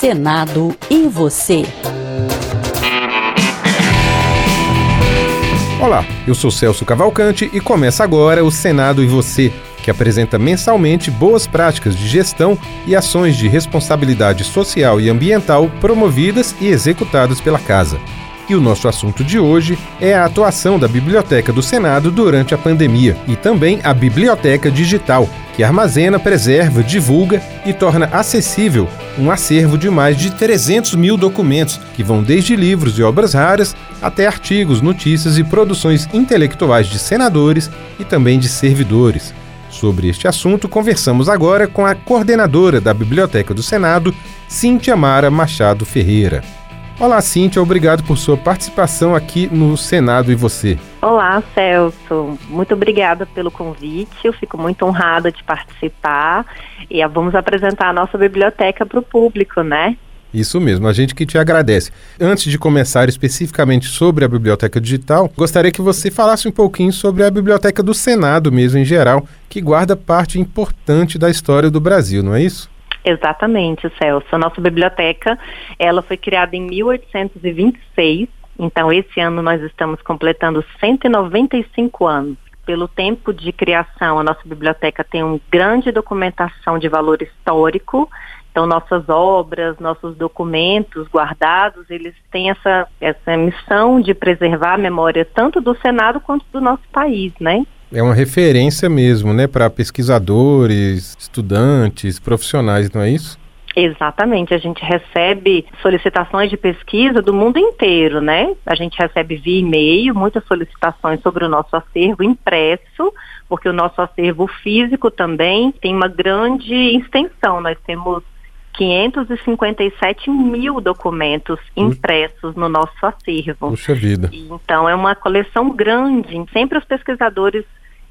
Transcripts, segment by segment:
Senado e você. Olá, eu sou Celso Cavalcante e começa agora o Senado e você, que apresenta mensalmente boas práticas de gestão e ações de responsabilidade social e ambiental promovidas e executadas pela Casa. E o nosso assunto de hoje é a atuação da Biblioteca do Senado durante a pandemia e também a Biblioteca Digital, que armazena, preserva, divulga e torna acessível um acervo de mais de 300 mil documentos, que vão desde livros e obras raras até artigos, notícias e produções intelectuais de senadores e também de servidores. Sobre este assunto, conversamos agora com a coordenadora da Biblioteca do Senado, Cíntia Mara Machado Ferreira. Olá, Cíntia, obrigado por sua participação aqui no Senado e você. Olá, Celso. Muito obrigada pelo convite. Eu fico muito honrada de participar e vamos apresentar a nossa biblioteca para o público, né? Isso mesmo, a gente que te agradece. Antes de começar especificamente sobre a biblioteca digital, gostaria que você falasse um pouquinho sobre a biblioteca do Senado mesmo em geral, que guarda parte importante da história do Brasil, não é isso? Exatamente, Celso. A nossa biblioteca, ela foi criada em 1826, então esse ano nós estamos completando 195 anos. Pelo tempo de criação, a nossa biblioteca tem uma grande documentação de valor histórico, então, nossas obras, nossos documentos guardados, eles têm essa, essa missão de preservar a memória tanto do Senado quanto do nosso país, né? É uma referência mesmo, né, para pesquisadores, estudantes, profissionais, não é isso? Exatamente, a gente recebe solicitações de pesquisa do mundo inteiro, né? A gente recebe via e-mail muitas solicitações sobre o nosso acervo impresso, porque o nosso acervo físico também tem uma grande extensão. Nós temos 557 mil documentos impressos no nosso acervo. Puxa vida. Então é uma coleção grande. Sempre os pesquisadores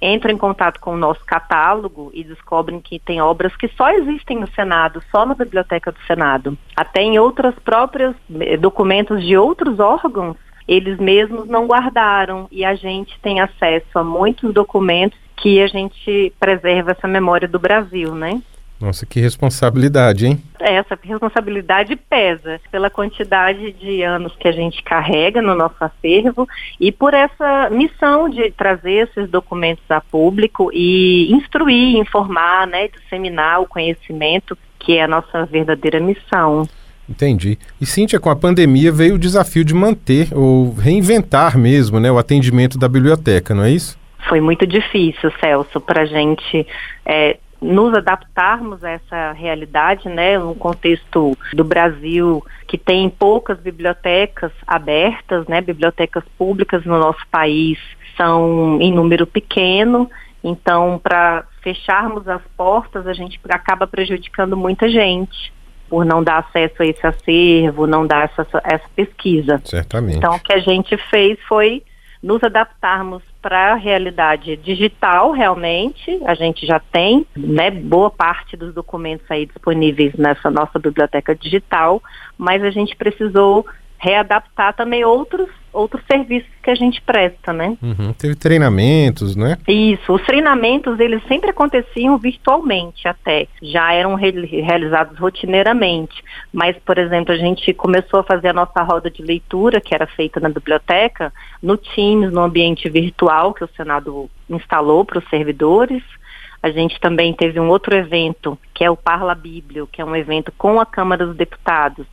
entram em contato com o nosso catálogo e descobrem que tem obras que só existem no Senado, só na Biblioteca do Senado. Até em outras próprias eh, documentos de outros órgãos, eles mesmos não guardaram e a gente tem acesso a muitos documentos que a gente preserva essa memória do Brasil, né? Nossa, que responsabilidade, hein? Essa responsabilidade pesa pela quantidade de anos que a gente carrega no nosso acervo e por essa missão de trazer esses documentos a público e instruir, informar, né, disseminar o conhecimento, que é a nossa verdadeira missão. Entendi. E Cíntia, com a pandemia veio o desafio de manter ou reinventar mesmo, né, o atendimento da biblioteca, não é isso? Foi muito difícil, Celso, para a gente é, nos adaptarmos a essa realidade, né, um contexto do Brasil que tem poucas bibliotecas abertas, né, bibliotecas públicas no nosso país são em número pequeno, então para fecharmos as portas a gente acaba prejudicando muita gente por não dar acesso a esse acervo, não dar essa, essa pesquisa. Certamente. Então o que a gente fez foi nos adaptarmos para a realidade digital, realmente. A gente já tem né, boa parte dos documentos aí disponíveis nessa nossa biblioteca digital, mas a gente precisou readaptar também outros outros serviços que a gente presta, né? Uhum. Teve treinamentos, né? Isso, os treinamentos eles sempre aconteciam virtualmente até, já eram re realizados rotineiramente, mas por exemplo a gente começou a fazer a nossa roda de leitura que era feita na biblioteca no Teams, no ambiente virtual que o Senado instalou para os servidores. A gente também teve um outro evento, que é o Parla Bíblio, que é um evento com a Câmara dos Deputados,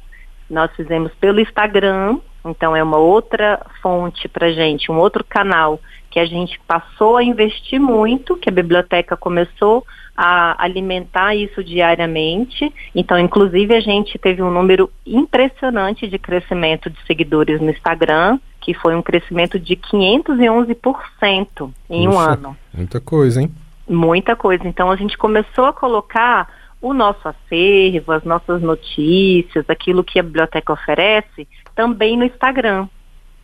nós fizemos pelo Instagram, então é uma outra fonte para gente, um outro canal que a gente passou a investir muito, que a biblioteca começou a alimentar isso diariamente. Então, inclusive, a gente teve um número impressionante de crescimento de seguidores no Instagram, que foi um crescimento de 511% em um ano. Muita coisa, hein? Muita coisa. Então, a gente começou a colocar o nosso acervo, as nossas notícias, aquilo que a biblioteca oferece, também no Instagram,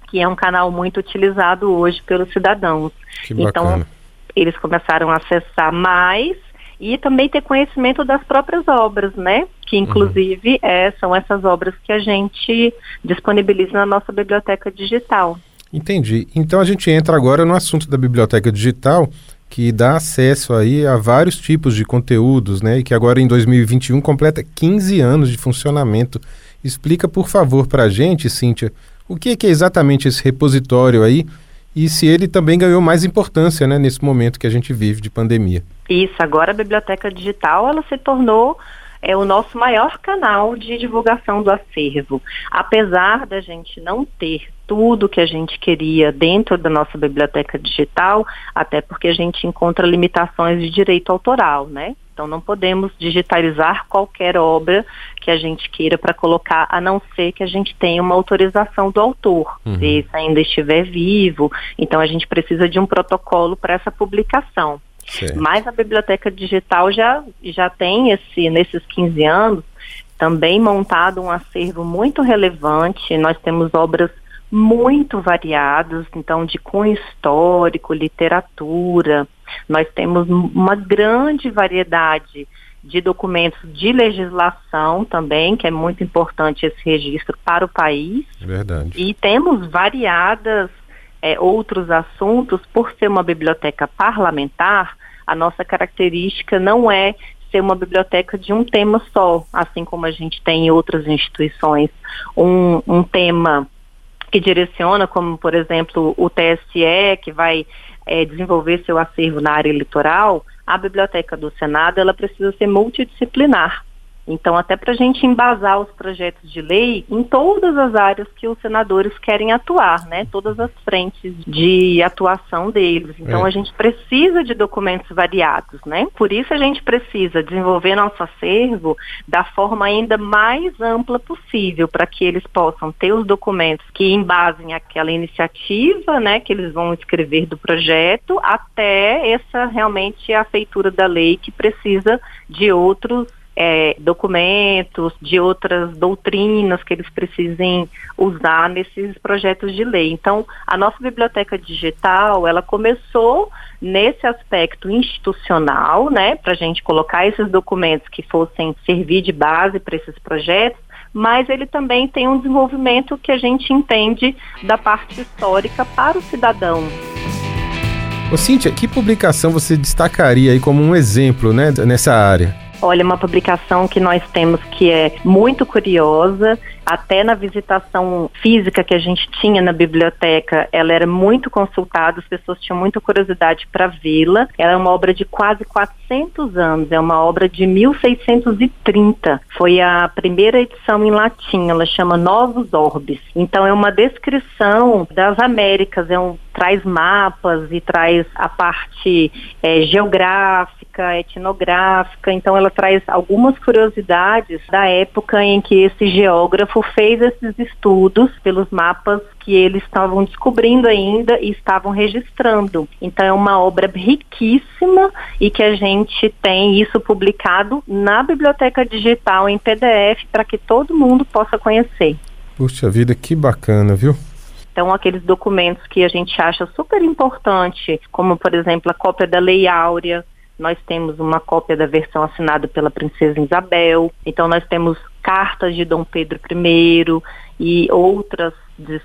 que é um canal muito utilizado hoje pelos cidadãos. então, eles começaram a acessar mais e também ter conhecimento das próprias obras, né? Que uhum. inclusive uhum. é, são essas obras que a gente disponibiliza na nossa biblioteca digital. Entendi. Então a gente entra agora no assunto da biblioteca digital que dá acesso aí a vários tipos de conteúdos, né? E que agora em 2021 completa 15 anos de funcionamento. Explica, por favor, para a gente, Cíntia, o que é, que é exatamente esse repositório aí e se ele também ganhou mais importância né, nesse momento que a gente vive de pandemia. Isso, agora a biblioteca digital ela se tornou é o nosso maior canal de divulgação do acervo. Apesar da gente não ter tudo que a gente queria dentro da nossa biblioteca digital, até porque a gente encontra limitações de direito autoral, né? Então não podemos digitalizar qualquer obra que a gente queira para colocar, a não ser que a gente tenha uma autorização do autor, uhum. se esse ainda estiver vivo. Então a gente precisa de um protocolo para essa publicação. Certo. Mas a biblioteca digital já, já tem esse, nesses 15 anos, também montado um acervo muito relevante. Nós temos obras muito variadas, então de cunho histórico, literatura. Nós temos uma grande variedade de documentos de legislação também, que é muito importante esse registro para o país. Verdade. E temos variadas é, outros assuntos, por ser uma biblioteca parlamentar, a nossa característica não é ser uma biblioteca de um tema só, assim como a gente tem em outras instituições, um, um tema que direciona, como por exemplo o TSE, que vai é, desenvolver seu acervo na área eleitoral, a biblioteca do Senado ela precisa ser multidisciplinar. Então, até para a gente embasar os projetos de lei em todas as áreas que os senadores querem atuar, né? Todas as frentes de atuação deles. Então, é. a gente precisa de documentos variados, né? Por isso, a gente precisa desenvolver nosso acervo da forma ainda mais ampla possível, para que eles possam ter os documentos que embasem aquela iniciativa, né? Que eles vão escrever do projeto, até essa realmente a feitura da lei que precisa de outros é, documentos, de outras doutrinas que eles precisem usar nesses projetos de lei. Então, a nossa biblioteca digital, ela começou nesse aspecto institucional, né, para a gente colocar esses documentos que fossem servir de base para esses projetos, mas ele também tem um desenvolvimento que a gente entende da parte histórica para o cidadão. Ô Cíntia, que publicação você destacaria aí como um exemplo né, nessa área? Olha, uma publicação que nós temos que é muito curiosa, até na visitação física que a gente tinha na biblioteca, ela era muito consultada, as pessoas tinham muita curiosidade para vê-la. Ela é uma obra de quase 400 anos, é uma obra de 1630. Foi a primeira edição em latim, ela chama Novos Orbes. Então é uma descrição das Américas, é um traz mapas e traz a parte é, geográfica, etnográfica, então ela traz algumas curiosidades da época em que esse geógrafo fez esses estudos pelos mapas que eles estavam descobrindo ainda e estavam registrando. Então é uma obra riquíssima e que a gente tem isso publicado na biblioteca digital em PDF para que todo mundo possa conhecer. Puxa vida, que bacana, viu? Então, aqueles documentos que a gente acha super importante, como, por exemplo, a cópia da Lei Áurea, nós temos uma cópia da versão assinada pela Princesa Isabel, então nós temos cartas de Dom Pedro I e outras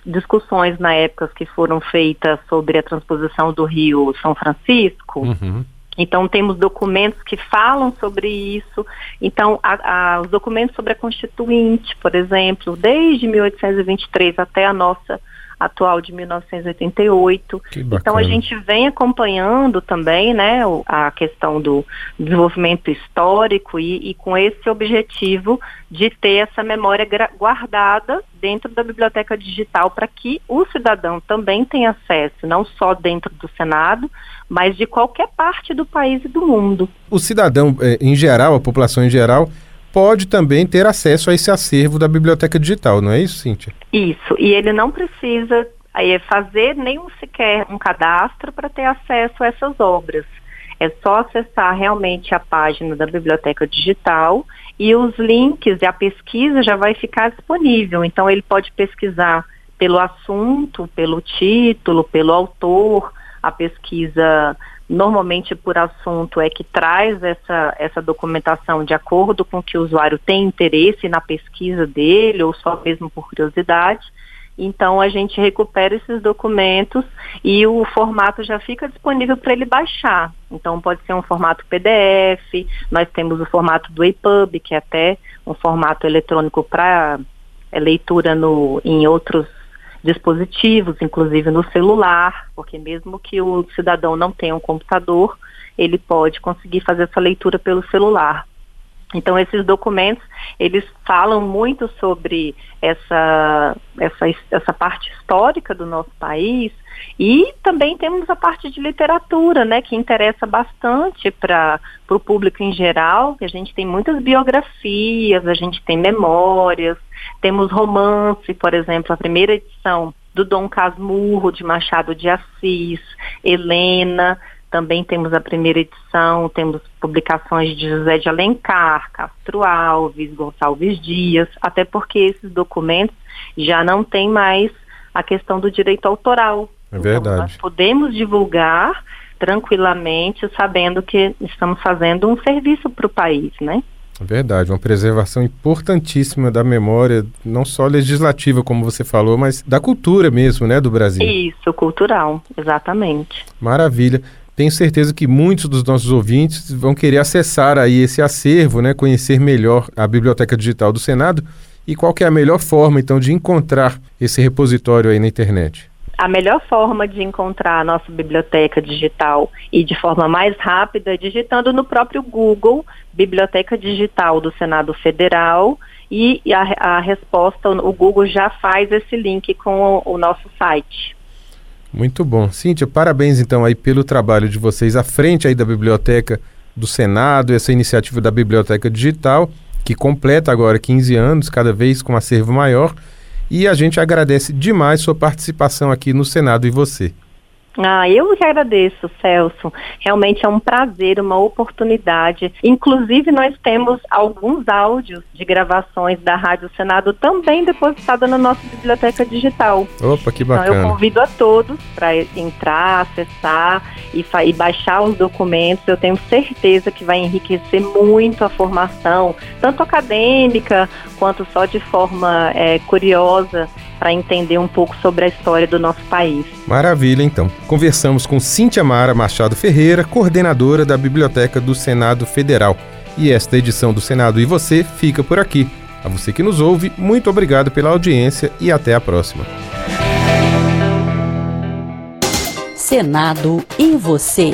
discussões na época que foram feitas sobre a transposição do Rio São Francisco. Uhum. Então, temos documentos que falam sobre isso. Então, a, a, os documentos sobre a Constituinte, por exemplo, desde 1823 até a nossa atual de 1988. Então a gente vem acompanhando também, né, a questão do desenvolvimento histórico e, e com esse objetivo de ter essa memória guardada dentro da biblioteca digital para que o cidadão também tenha acesso, não só dentro do Senado, mas de qualquer parte do país e do mundo. O cidadão, eh, em geral, a população em geral, pode também ter acesso a esse acervo da biblioteca digital, não é isso, Cíntia? Isso, e ele não precisa fazer nenhum sequer um cadastro para ter acesso a essas obras. É só acessar realmente a página da biblioteca digital e os links e a pesquisa já vai ficar disponível. Então ele pode pesquisar pelo assunto, pelo título, pelo autor, a pesquisa normalmente por assunto é que traz essa, essa documentação de acordo com que o usuário tem interesse na pesquisa dele ou só mesmo por curiosidade. Então a gente recupera esses documentos e o formato já fica disponível para ele baixar. Então pode ser um formato PDF, nós temos o formato do EPUB, que é até um formato eletrônico para é, leitura no, em outros dispositivos, inclusive no celular, porque mesmo que o cidadão não tenha um computador, ele pode conseguir fazer essa leitura pelo celular. Então esses documentos eles falam muito sobre essa, essa, essa parte histórica do nosso país e também temos a parte de literatura, né, que interessa bastante para o público em geral. A gente tem muitas biografias, a gente tem memórias, temos romance, por exemplo, a primeira edição do Dom Casmurro de Machado de Assis, Helena, também temos a primeira edição, temos publicações de José de Alencar, Castro Alves, Gonçalves Dias, até porque esses documentos já não têm mais a questão do direito autoral. É verdade. Então, nós podemos divulgar tranquilamente, sabendo que estamos fazendo um serviço para o país, né? É verdade, uma preservação importantíssima da memória, não só legislativa, como você falou, mas da cultura mesmo, né, do Brasil. Isso, cultural, exatamente. Maravilha. Tenho certeza que muitos dos nossos ouvintes vão querer acessar aí esse acervo, né, conhecer melhor a Biblioteca Digital do Senado e qual é a melhor forma então de encontrar esse repositório aí na internet. A melhor forma de encontrar a nossa biblioteca digital e de forma mais rápida é digitando no próprio Google Biblioteca Digital do Senado Federal e a, a resposta, o Google já faz esse link com o, o nosso site. Muito bom. Cíntia, parabéns então aí pelo trabalho de vocês à frente aí da Biblioteca do Senado, essa iniciativa da Biblioteca Digital, que completa agora 15 anos, cada vez com um acervo maior. E a gente agradece demais sua participação aqui no Senado e você. Ah, eu que agradeço, Celso. Realmente é um prazer, uma oportunidade. Inclusive, nós temos alguns áudios de gravações da Rádio Senado também depositada na nossa biblioteca digital. Opa, que bacana. Então, eu convido a todos para entrar, acessar e, e baixar os documentos. Eu tenho certeza que vai enriquecer muito a formação, tanto acadêmica quanto só de forma é, curiosa para entender um pouco sobre a história do nosso país. Maravilha, então. Conversamos com Cintia Mara Machado Ferreira, coordenadora da Biblioteca do Senado Federal. E esta edição do Senado e você fica por aqui. A você que nos ouve, muito obrigado pela audiência e até a próxima. Senado e você.